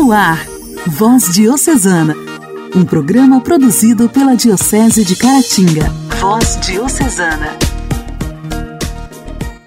No ar, Voz Diocesana, um programa produzido pela Diocese de Caratinga. Voz Diocesana.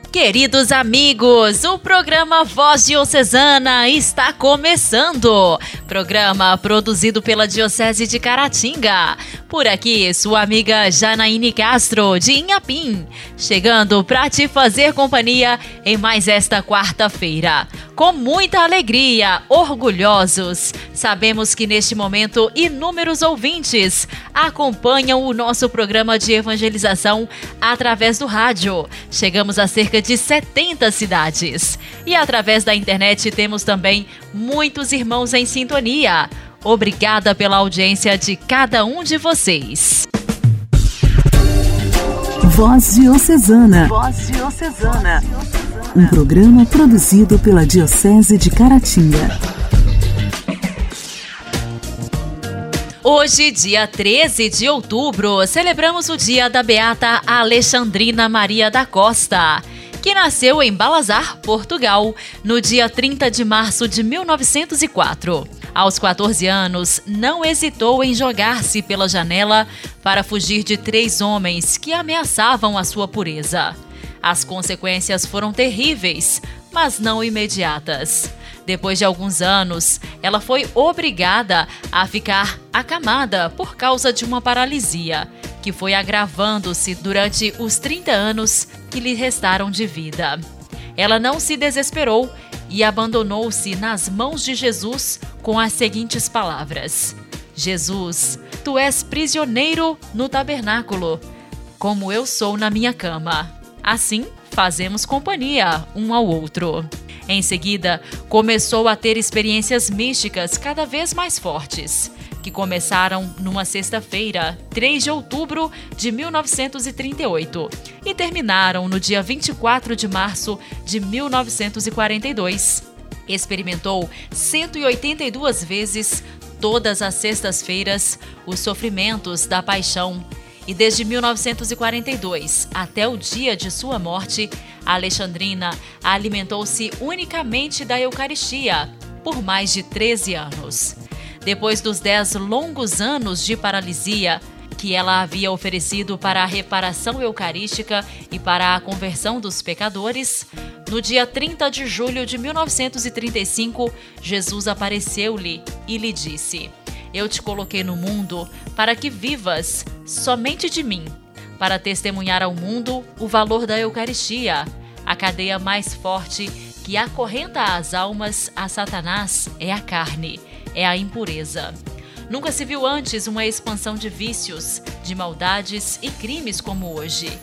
Queridos amigos, o programa Voz Diocesana está começando. Programa produzido pela Diocese de Caratinga. Por aqui, sua amiga Janaíne Castro, de Inhapim, chegando para te fazer companhia em mais esta quarta-feira. Com muita alegria, orgulhosos, sabemos que neste momento inúmeros ouvintes acompanham o nosso programa de evangelização através do rádio. Chegamos a cerca de 70 cidades. E através da internet temos também muitos irmãos em sintonia. Obrigada pela audiência de cada um de vocês. Voz Diocesana. Voz Diocesana. Um programa produzido pela Diocese de Caratinga. Hoje, dia 13 de outubro, celebramos o dia da Beata Alexandrina Maria da Costa que nasceu em Balazar, Portugal, no dia 30 de março de 1904. Aos 14 anos, não hesitou em jogar-se pela janela para fugir de três homens que ameaçavam a sua pureza. As consequências foram terríveis, mas não imediatas. Depois de alguns anos, ela foi obrigada a ficar acamada por causa de uma paralisia que foi agravando-se durante os 30 anos que lhe restaram de vida. Ela não se desesperou e abandonou-se nas mãos de Jesus com as seguintes palavras: Jesus, tu és prisioneiro no tabernáculo, como eu sou na minha cama. Assim, fazemos companhia um ao outro. Em seguida, começou a ter experiências místicas cada vez mais fortes que começaram numa sexta-feira, 3 de outubro de 1938, e terminaram no dia 24 de março de 1942. Experimentou 182 vezes, todas as sextas-feiras, os sofrimentos da paixão. E desde 1942 até o dia de sua morte, a Alexandrina alimentou-se unicamente da Eucaristia por mais de 13 anos. Depois dos dez longos anos de paralisia que ela havia oferecido para a reparação eucarística e para a conversão dos pecadores, no dia 30 de julho de 1935, Jesus apareceu-lhe e lhe disse: Eu te coloquei no mundo para que vivas somente de mim, para testemunhar ao mundo o valor da Eucaristia, a cadeia mais forte que acorrenta as almas a Satanás é a carne é a impureza. Nunca se viu antes uma expansão de vícios, de maldades e crimes como hoje.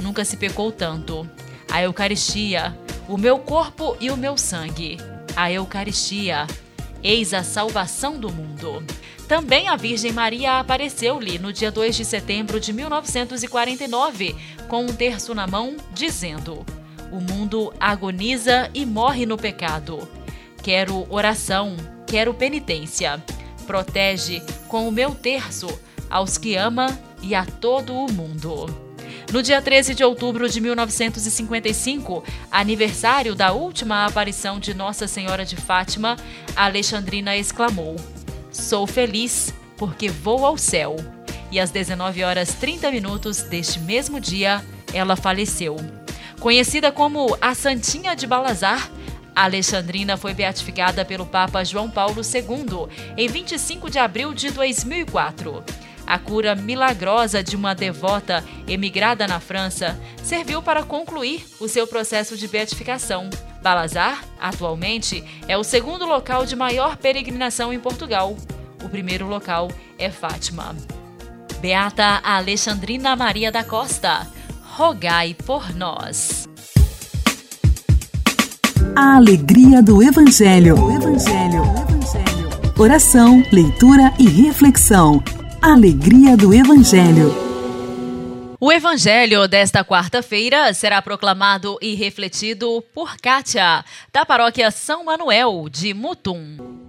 Nunca se pecou tanto. A Eucaristia, o meu corpo e o meu sangue. A Eucaristia, eis a salvação do mundo. Também a Virgem Maria apareceu-lhe no dia 2 de setembro de 1949, com um terço na mão, dizendo: O mundo agoniza e morre no pecado. Quero oração, quero penitência. Protege com o meu terço aos que ama e a todo o mundo. No dia 13 de outubro de 1955, aniversário da última aparição de Nossa Senhora de Fátima, Alexandrina exclamou: Sou feliz porque vou ao céu. E às 19 horas 30 minutos deste mesmo dia, ela faleceu. Conhecida como a Santinha de Balazar, a Alexandrina foi beatificada pelo Papa João Paulo II em 25 de abril de 2004. A cura milagrosa de uma devota emigrada na França serviu para concluir o seu processo de beatificação. Balazar, atualmente, é o segundo local de maior peregrinação em Portugal. O primeiro local é Fátima. Beata Alexandrina Maria da Costa, rogai por nós. A alegria do Evangelho. O Evangelho. Oração, leitura e reflexão. Alegria do Evangelho. O Evangelho desta quarta-feira será proclamado e refletido por Kátia, da paróquia São Manuel de Mutum.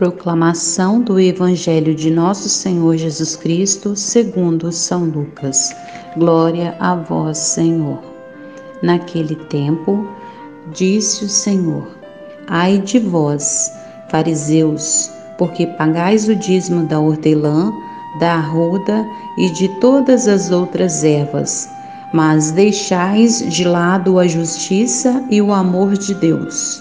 Proclamação do Evangelho de Nosso Senhor Jesus Cristo, segundo São Lucas. Glória a vós, Senhor. Naquele tempo, disse o Senhor: Ai de vós, fariseus, porque pagais o dízimo da hortelã, da arruda e de todas as outras ervas, mas deixais de lado a justiça e o amor de Deus.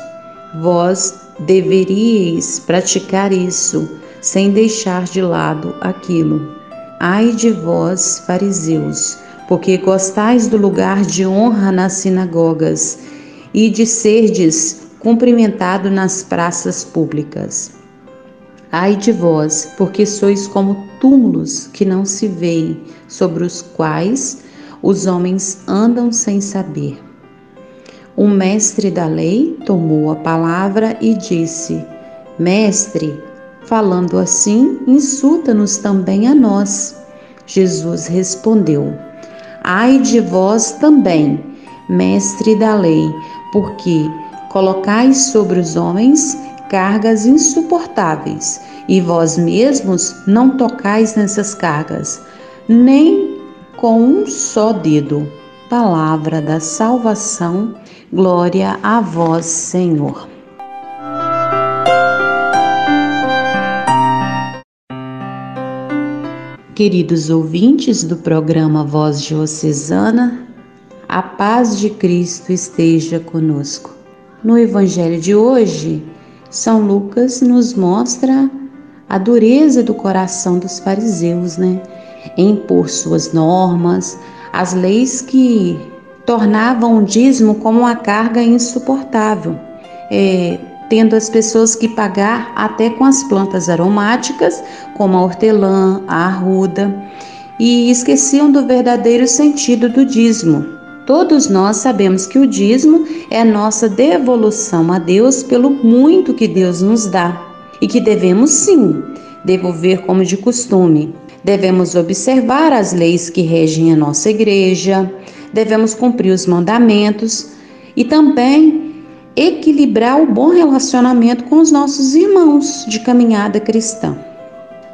Vós deveríeis praticar isso, sem deixar de lado aquilo. Ai de vós, fariseus, porque gostais do lugar de honra nas sinagogas e de serdes cumprimentado nas praças públicas. Ai de vós, porque sois como túmulos que não se veem, sobre os quais os homens andam sem saber. O mestre da lei tomou a palavra e disse: Mestre, falando assim, insulta-nos também a nós. Jesus respondeu: Ai de vós também, mestre da lei, porque colocais sobre os homens cargas insuportáveis, e vós mesmos não tocais nessas cargas, nem com um só dedo. Palavra da salvação Glória a vós, Senhor. Queridos ouvintes do programa Voz Diocesana, a paz de Cristo esteja conosco. No Evangelho de hoje, São Lucas nos mostra a dureza do coração dos fariseus, né? Em impor suas normas, as leis que tornavam o dízimo como uma carga insuportável, é, tendo as pessoas que pagar até com as plantas aromáticas, como a hortelã, a arruda, e esqueciam do verdadeiro sentido do dízimo. Todos nós sabemos que o dízimo é a nossa devolução a Deus pelo muito que Deus nos dá e que devemos sim devolver como de costume. Devemos observar as leis que regem a nossa igreja, devemos cumprir os mandamentos e também equilibrar o bom relacionamento com os nossos irmãos de caminhada cristã.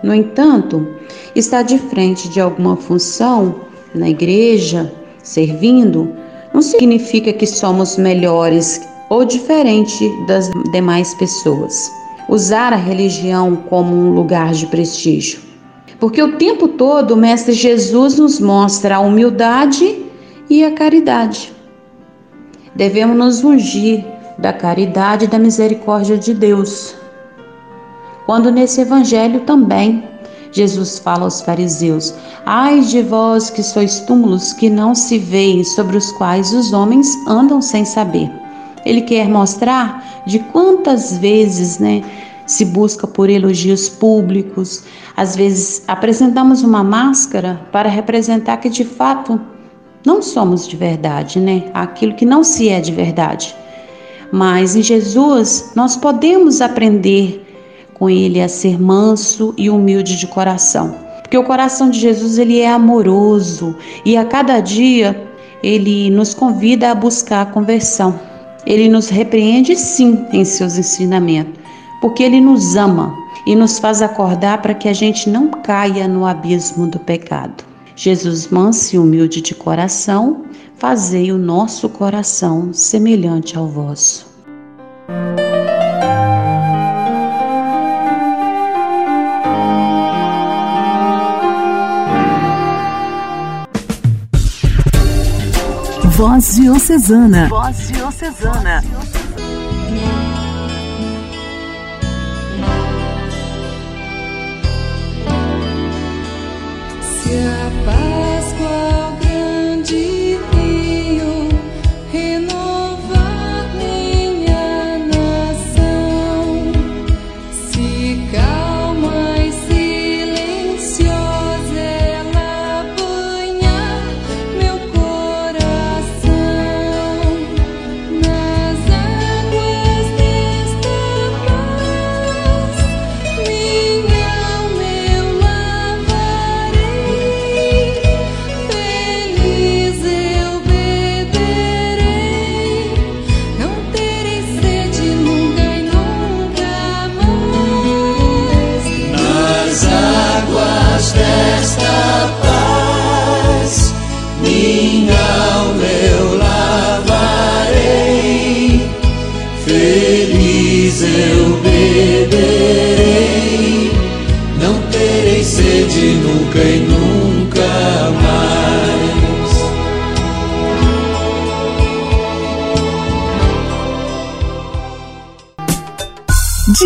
No entanto, estar de frente de alguma função na igreja, servindo, não significa que somos melhores ou diferente das demais pessoas. Usar a religião como um lugar de prestígio. Porque o tempo todo o Mestre Jesus nos mostra a humildade e a caridade. Devemos nos ungir da caridade e da misericórdia de Deus. Quando nesse evangelho também Jesus fala aos fariseus: Ai de vós que sois túmulos que não se veem, sobre os quais os homens andam sem saber. Ele quer mostrar de quantas vezes, né, se busca por elogios públicos. Às vezes apresentamos uma máscara para representar que de fato não somos de verdade, né? Aquilo que não se é de verdade. Mas em Jesus nós podemos aprender com ele a ser manso e humilde de coração. Porque o coração de Jesus ele é amoroso e a cada dia ele nos convida a buscar a conversão. Ele nos repreende sim em seus ensinamentos, porque ele nos ama e nos faz acordar para que a gente não caia no abismo do pecado. Jesus manso e humilde de coração, fazei o nosso coração semelhante ao vosso. Voz Diocesana. Voz Diocesana.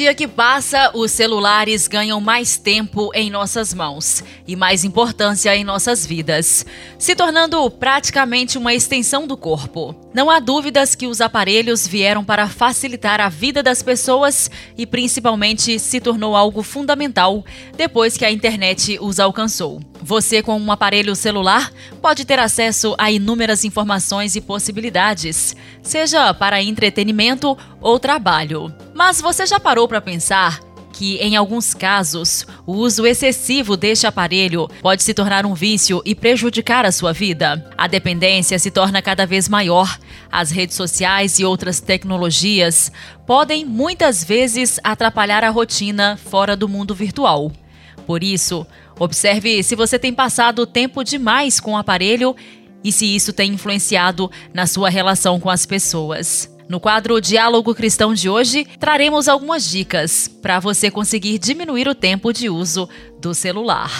Dia que passa, os celulares ganham mais tempo em nossas mãos e mais importância em nossas vidas, se tornando praticamente uma extensão do corpo. Não há dúvidas que os aparelhos vieram para facilitar a vida das pessoas e principalmente se tornou algo fundamental depois que a internet os alcançou. Você, com um aparelho celular, pode ter acesso a inúmeras informações e possibilidades, seja para entretenimento ou trabalho. Mas você já parou para pensar que, em alguns casos, o uso excessivo deste aparelho pode se tornar um vício e prejudicar a sua vida? A dependência se torna cada vez maior. As redes sociais e outras tecnologias podem muitas vezes atrapalhar a rotina fora do mundo virtual. Por isso, observe se você tem passado tempo demais com o aparelho e se isso tem influenciado na sua relação com as pessoas. No quadro Diálogo Cristão de hoje, traremos algumas dicas para você conseguir diminuir o tempo de uso do celular.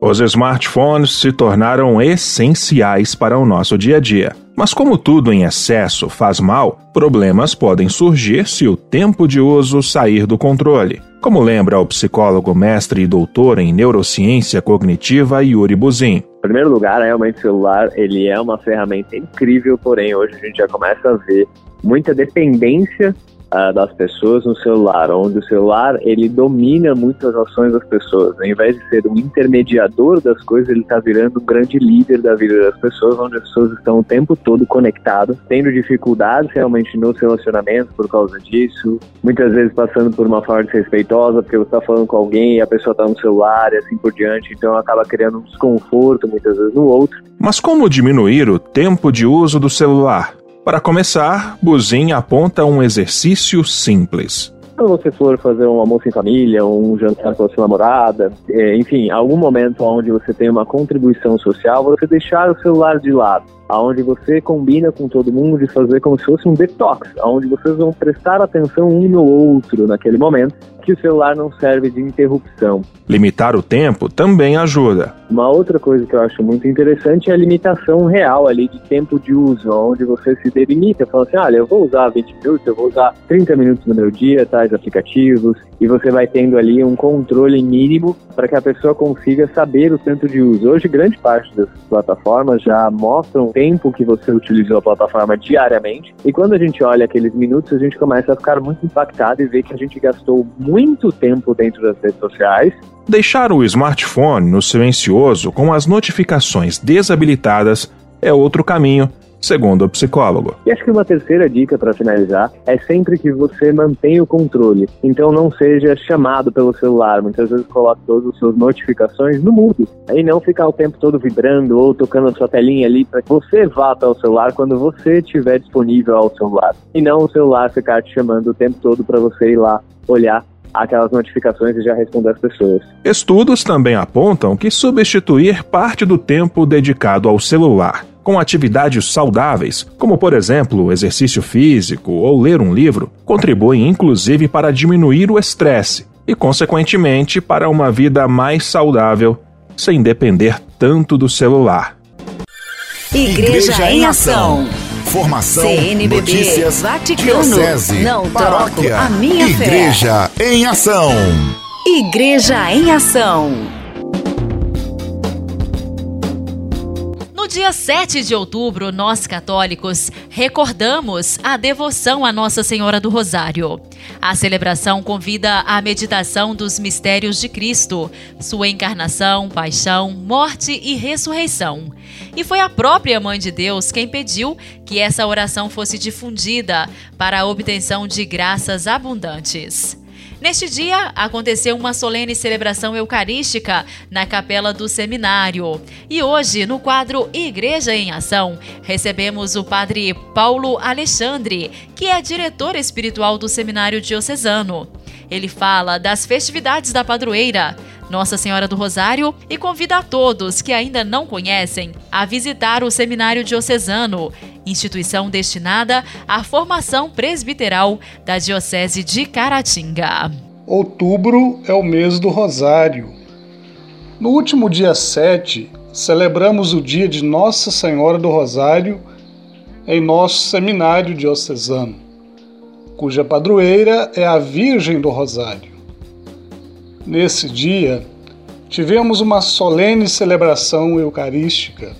Os smartphones se tornaram essenciais para o nosso dia a dia. Mas, como tudo em excesso faz mal, problemas podem surgir se o tempo de uso sair do controle. Como lembra o psicólogo mestre e doutor em neurociência cognitiva Yuri Buzin. Em primeiro lugar, realmente o celular ele é uma ferramenta incrível, porém hoje a gente já começa a ver muita dependência uh, das pessoas no celular, onde o celular ele domina muitas ações das pessoas. Ao invés de ser um intermediador das coisas, ele está virando um grande líder da vida das pessoas, onde as pessoas estão o tempo todo conectadas, tendo dificuldades realmente nos relacionamentos por causa disso, muitas vezes passando por uma forma desrespeitosa, porque você está falando com alguém e a pessoa está no celular e assim por diante, então acaba criando um desconforto muitas vezes no outro. Mas como diminuir o tempo de uso do celular? Para começar, Buzin aponta um exercício simples. Quando você for fazer um almoço em família, um jantar com a sua namorada, é, enfim, algum momento onde você tem uma contribuição social, você deixar o celular de lado aonde você combina com todo mundo de fazer como se fosse um detox, aonde vocês vão prestar atenção um no outro naquele momento, que o celular não serve de interrupção. Limitar o tempo também ajuda. Uma outra coisa que eu acho muito interessante é a limitação real ali de tempo de uso, onde você se delimita, fala assim, olha, eu vou usar 20 minutos, eu vou usar 30 minutos no meu dia, tais aplicativos, e você vai tendo ali um controle mínimo para que a pessoa consiga saber o tanto de uso. Hoje, grande parte das plataformas já mostram o tempo que você utilizou a plataforma diariamente, e quando a gente olha aqueles minutos, a gente começa a ficar muito impactado e ver que a gente gastou muito tempo dentro das redes sociais. Deixar o smartphone no silencioso com as notificações desabilitadas é outro caminho segundo o psicólogo. E acho que uma terceira dica para finalizar é sempre que você mantenha o controle. Então não seja chamado pelo celular. Muitas vezes coloque todas as suas notificações no mudo. E não ficar o tempo todo vibrando ou tocando a sua telinha ali para que você vá até o celular quando você estiver disponível ao celular. E não o celular ficar te chamando o tempo todo para você ir lá olhar aquelas notificações e já responder às pessoas. Estudos também apontam que substituir parte do tempo dedicado ao celular com atividades saudáveis, como por exemplo exercício físico ou ler um livro, contribuem inclusive para diminuir o estresse e, consequentemente, para uma vida mais saudável, sem depender tanto do celular. Igreja, Igreja em Ação. Formação, CNBB, notícias, Vaticano, diocese, não paróquia, a minha Igreja fé. em Ação. Igreja em Ação. Dia 7 de outubro, nós católicos recordamos a devoção à Nossa Senhora do Rosário. A celebração convida à meditação dos mistérios de Cristo, sua encarnação, paixão, morte e ressurreição. E foi a própria Mãe de Deus quem pediu que essa oração fosse difundida para a obtenção de graças abundantes. Neste dia, aconteceu uma solene celebração eucarística na capela do seminário. E hoje, no quadro Igreja em Ação, recebemos o padre Paulo Alexandre, que é diretor espiritual do seminário diocesano. Ele fala das festividades da padroeira, Nossa Senhora do Rosário, e convida a todos que ainda não conhecem a visitar o seminário diocesano instituição destinada à formação presbiteral da Diocese de Caratinga. Outubro é o mês do Rosário. No último dia 7, celebramos o dia de Nossa Senhora do Rosário em nosso seminário diocesano, cuja padroeira é a Virgem do Rosário. Nesse dia, tivemos uma solene celebração eucarística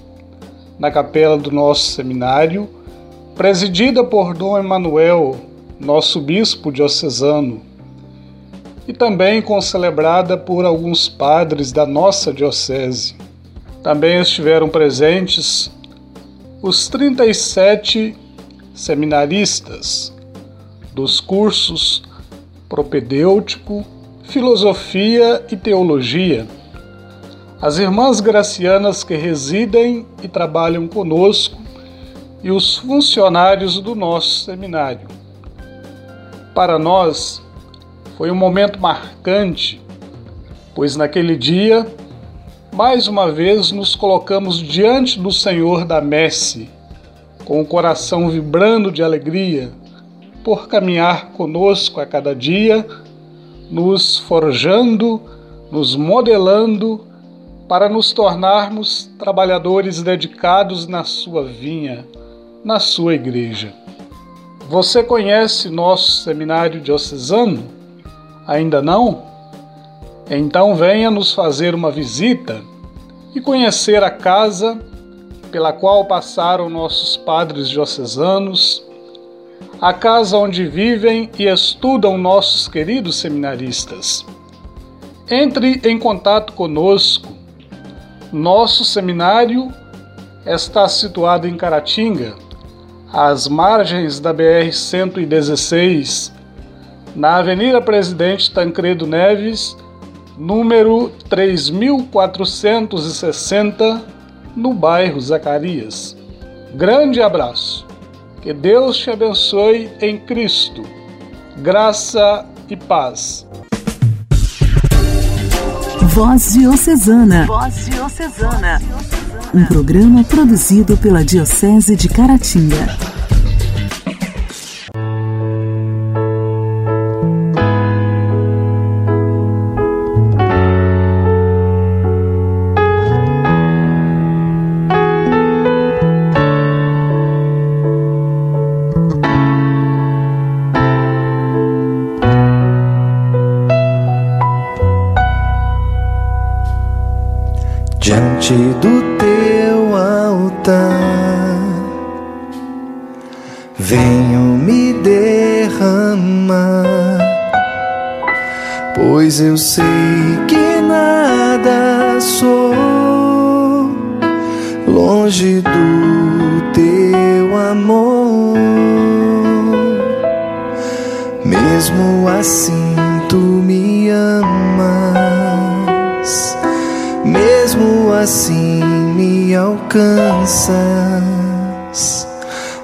na capela do nosso seminário, presidida por Dom Emanuel, nosso bispo diocesano, e também concelebrada por alguns padres da nossa diocese. Também estiveram presentes os 37 seminaristas dos cursos propedêutico, filosofia e teologia. As irmãs gracianas que residem e trabalham conosco e os funcionários do nosso seminário. Para nós, foi um momento marcante, pois naquele dia, mais uma vez nos colocamos diante do Senhor da Messe, com o coração vibrando de alegria por caminhar conosco a cada dia, nos forjando, nos modelando para nos tornarmos trabalhadores dedicados na sua vinha, na sua igreja. Você conhece nosso seminário diocesano? Ainda não? Então venha nos fazer uma visita e conhecer a casa pela qual passaram nossos padres diocesanos, a casa onde vivem e estudam nossos queridos seminaristas. Entre em contato conosco. Nosso seminário está situado em Caratinga, às margens da BR-116, na Avenida Presidente Tancredo Neves, número 3460, no bairro Zacarias. Grande abraço. Que Deus te abençoe em Cristo. Graça e paz. Voz Diocesana. Voz Diocesana. Um programa produzido pela Diocese de Caratinga. Assim me alcanças.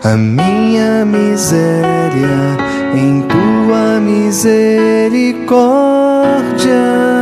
A minha miséria em tua misericórdia.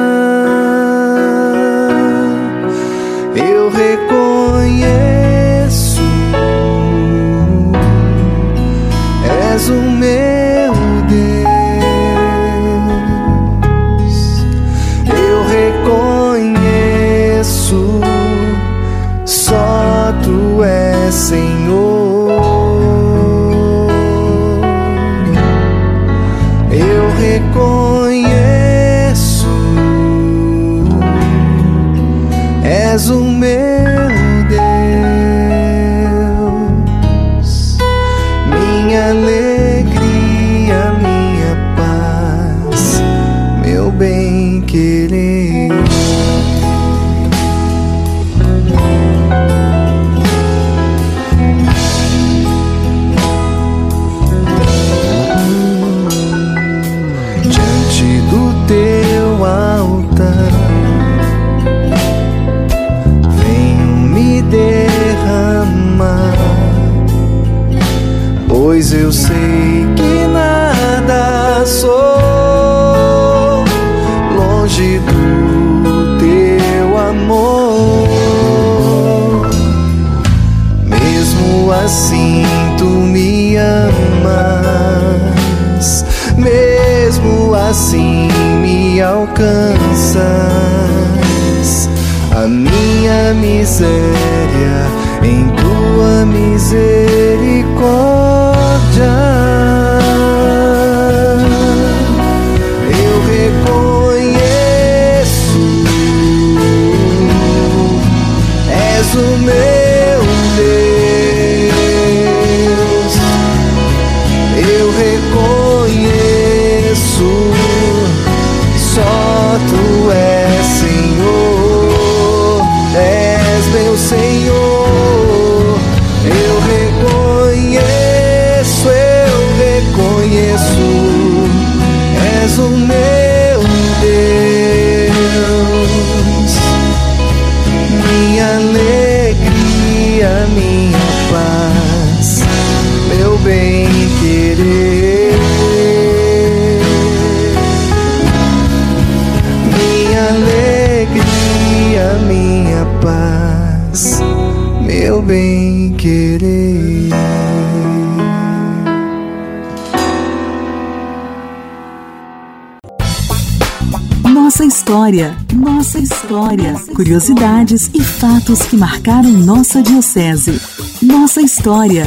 História, nossa história, curiosidades e fatos que marcaram nossa diocese. Nossa história.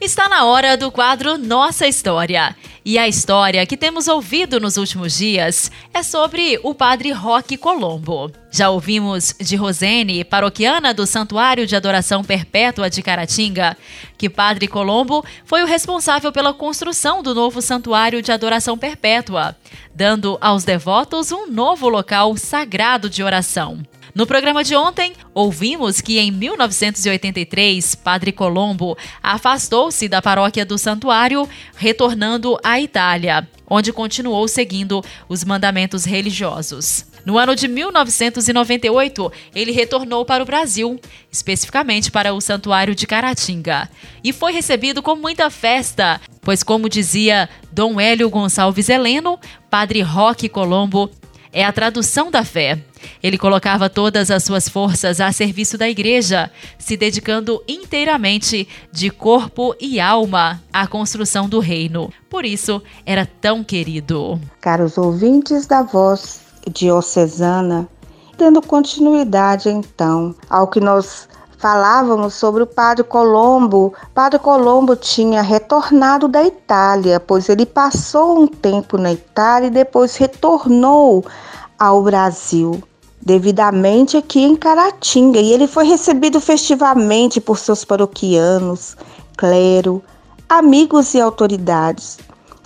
Está na hora do quadro Nossa História. E a história que temos ouvido nos últimos dias é sobre o padre Roque Colombo. Já ouvimos de Rosene, paroquiana do Santuário de Adoração Perpétua de Caratinga, que Padre Colombo foi o responsável pela construção do novo Santuário de Adoração Perpétua, dando aos devotos um novo local sagrado de oração. No programa de ontem, ouvimos que em 1983, Padre Colombo afastou-se da paróquia do santuário, retornando à Itália, onde continuou seguindo os mandamentos religiosos. No ano de 1998, ele retornou para o Brasil, especificamente para o Santuário de Caratinga, e foi recebido com muita festa, pois, como dizia Dom Hélio Gonçalves Heleno, Padre Roque Colombo é a tradução da fé. Ele colocava todas as suas forças a serviço da igreja, se dedicando inteiramente, de corpo e alma, à construção do reino. Por isso, era tão querido. Caros ouvintes da voz diocesana, dando continuidade então ao que nós falávamos sobre o Padre Colombo. Padre Colombo tinha retornado da Itália, pois ele passou um tempo na Itália e depois retornou ao Brasil devidamente aqui em Caratinga e ele foi recebido festivamente por seus paroquianos, clero, amigos e autoridades.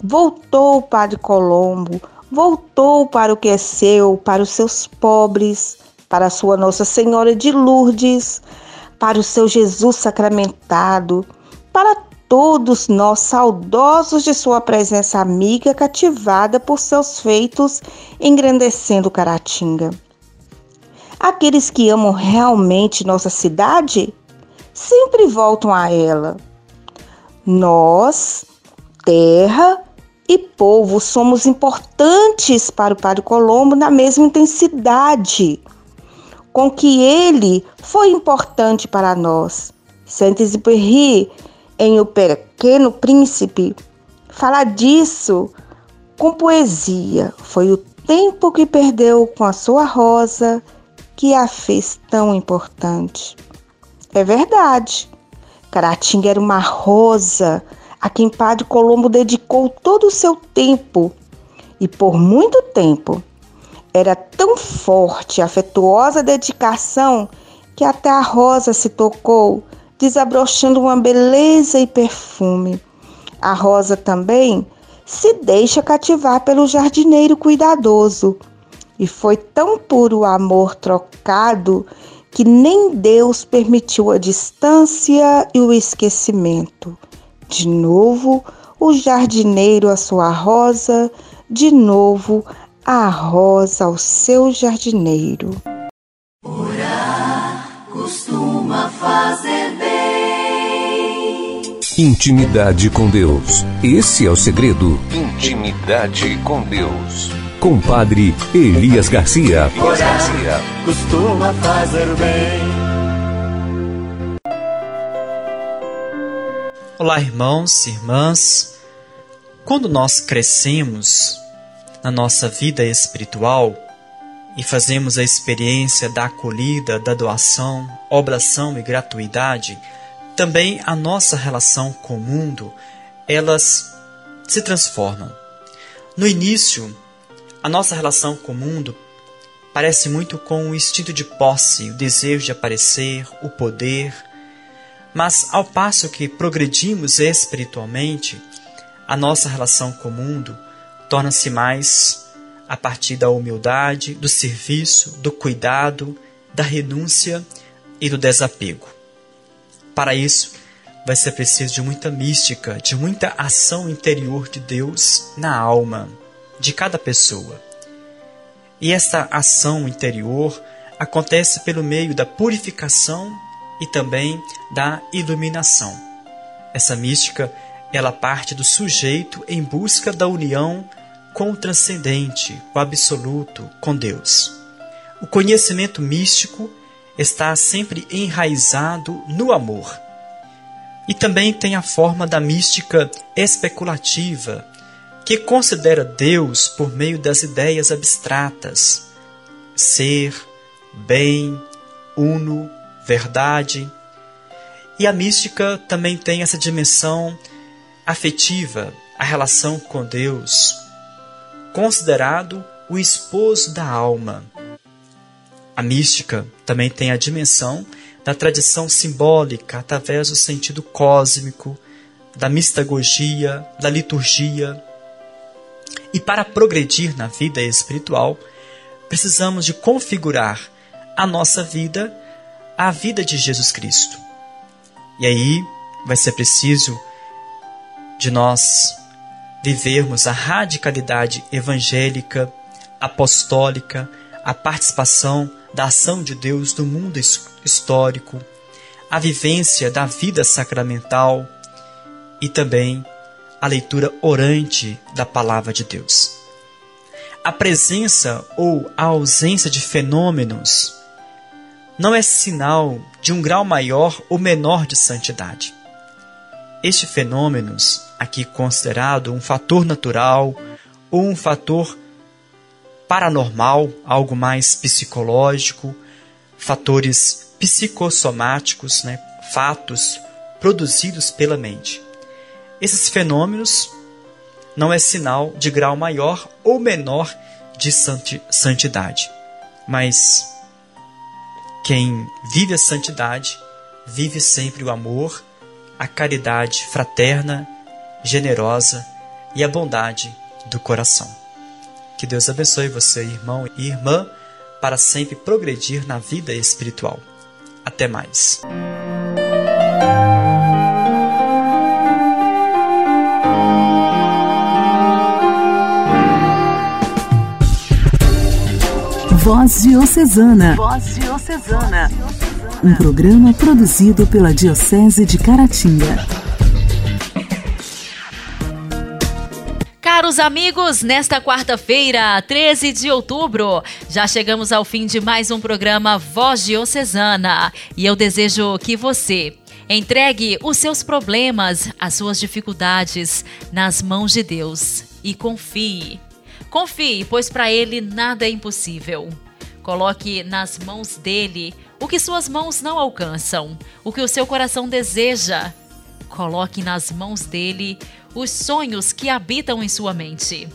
Voltou o Padre Colombo, voltou para o que é seu, para os seus pobres, para a sua Nossa Senhora de Lourdes, para o seu Jesus sacramentado, para todos nós saudosos de sua presença amiga cativada por seus feitos engrandecendo Caratinga. Aqueles que amam realmente nossa cidade sempre voltam a ela. Nós, terra e povo, somos importantes para o Padre Colombo na mesma intensidade com que ele foi importante para nós. Saint-Exupéry, em O Pequeno Príncipe, fala disso com poesia. Foi o tempo que perdeu com a sua rosa que a fez tão importante. É verdade. Caratinga era uma rosa a quem Padre Colombo dedicou todo o seu tempo e por muito tempo. Era tão forte, afetuosa dedicação que até a rosa se tocou, desabrochando uma beleza e perfume. A rosa também se deixa cativar pelo jardineiro cuidadoso e foi tão puro o amor trocado que nem Deus permitiu a distância e o esquecimento. De novo, o jardineiro a sua rosa, de novo, a rosa ao seu jardineiro. Orar costuma fazer bem. Intimidade com Deus. Esse é o segredo. Intimidade com Deus. Compadre Elias Garcia. Elias Garcia. Costuma fazer bem. Olá, irmãos, irmãs. Quando nós crescemos, na nossa vida espiritual e fazemos a experiência da acolhida, da doação, oblação e gratuidade, também a nossa relação com o mundo, elas se transformam. No início, a nossa relação com o mundo parece muito com o instinto de posse, o desejo de aparecer, o poder, mas ao passo que progredimos espiritualmente, a nossa relação com o mundo torna-se mais a partir da humildade, do serviço, do cuidado, da renúncia e do desapego. Para isso, vai ser preciso de muita mística, de muita ação interior de Deus na alma de cada pessoa. E esta ação interior acontece pelo meio da purificação e também da iluminação. Essa mística, ela parte do sujeito em busca da união com o transcendente, o absoluto, com Deus. O conhecimento místico está sempre enraizado no amor. E também tem a forma da mística especulativa, que considera Deus por meio das ideias abstratas: ser, bem, uno, verdade. E a mística também tem essa dimensão afetiva, a relação com Deus, considerado o esposo da alma. A mística também tem a dimensão da tradição simbólica através do sentido cósmico, da mistagogia, da liturgia. E para progredir na vida espiritual, precisamos de configurar a nossa vida a vida de Jesus Cristo. E aí vai ser preciso de nós vivermos a radicalidade evangélica, apostólica, a participação da ação de Deus no mundo histórico, a vivência da vida sacramental e também a leitura orante da palavra de Deus. A presença ou a ausência de fenômenos não é sinal de um grau maior ou menor de santidade. Este fenômeno, aqui considerado um fator natural ou um fator paranormal, algo mais psicológico, fatores psicossomáticos, né, fatos produzidos pela mente. Esses fenômenos não é sinal de grau maior ou menor de santidade, mas quem vive a santidade vive sempre o amor, a caridade fraterna, generosa e a bondade do coração. Que Deus abençoe você, irmão e irmã, para sempre progredir na vida espiritual. Até mais. Voz Diocesana. Voz Diocesana. Um programa produzido pela Diocese de Caratinga. Caros amigos, nesta quarta-feira, 13 de outubro, já chegamos ao fim de mais um programa Voz Diocesana. E eu desejo que você entregue os seus problemas, as suas dificuldades nas mãos de Deus e confie Confie, pois para ele nada é impossível. Coloque nas mãos dele o que suas mãos não alcançam, o que o seu coração deseja. Coloque nas mãos dele os sonhos que habitam em sua mente.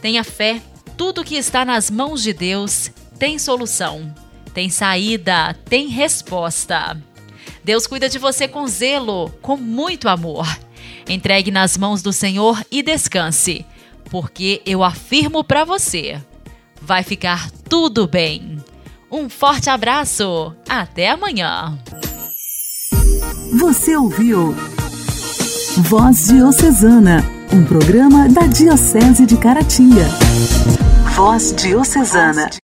Tenha fé, tudo que está nas mãos de Deus tem solução, tem saída, tem resposta. Deus cuida de você com zelo, com muito amor. Entregue nas mãos do Senhor e descanse porque eu afirmo para você, vai ficar tudo bem. Um forte abraço, até amanhã. Você ouviu Voz Diocesana, um programa da Diocese de Caratinga. Voz Diocesana.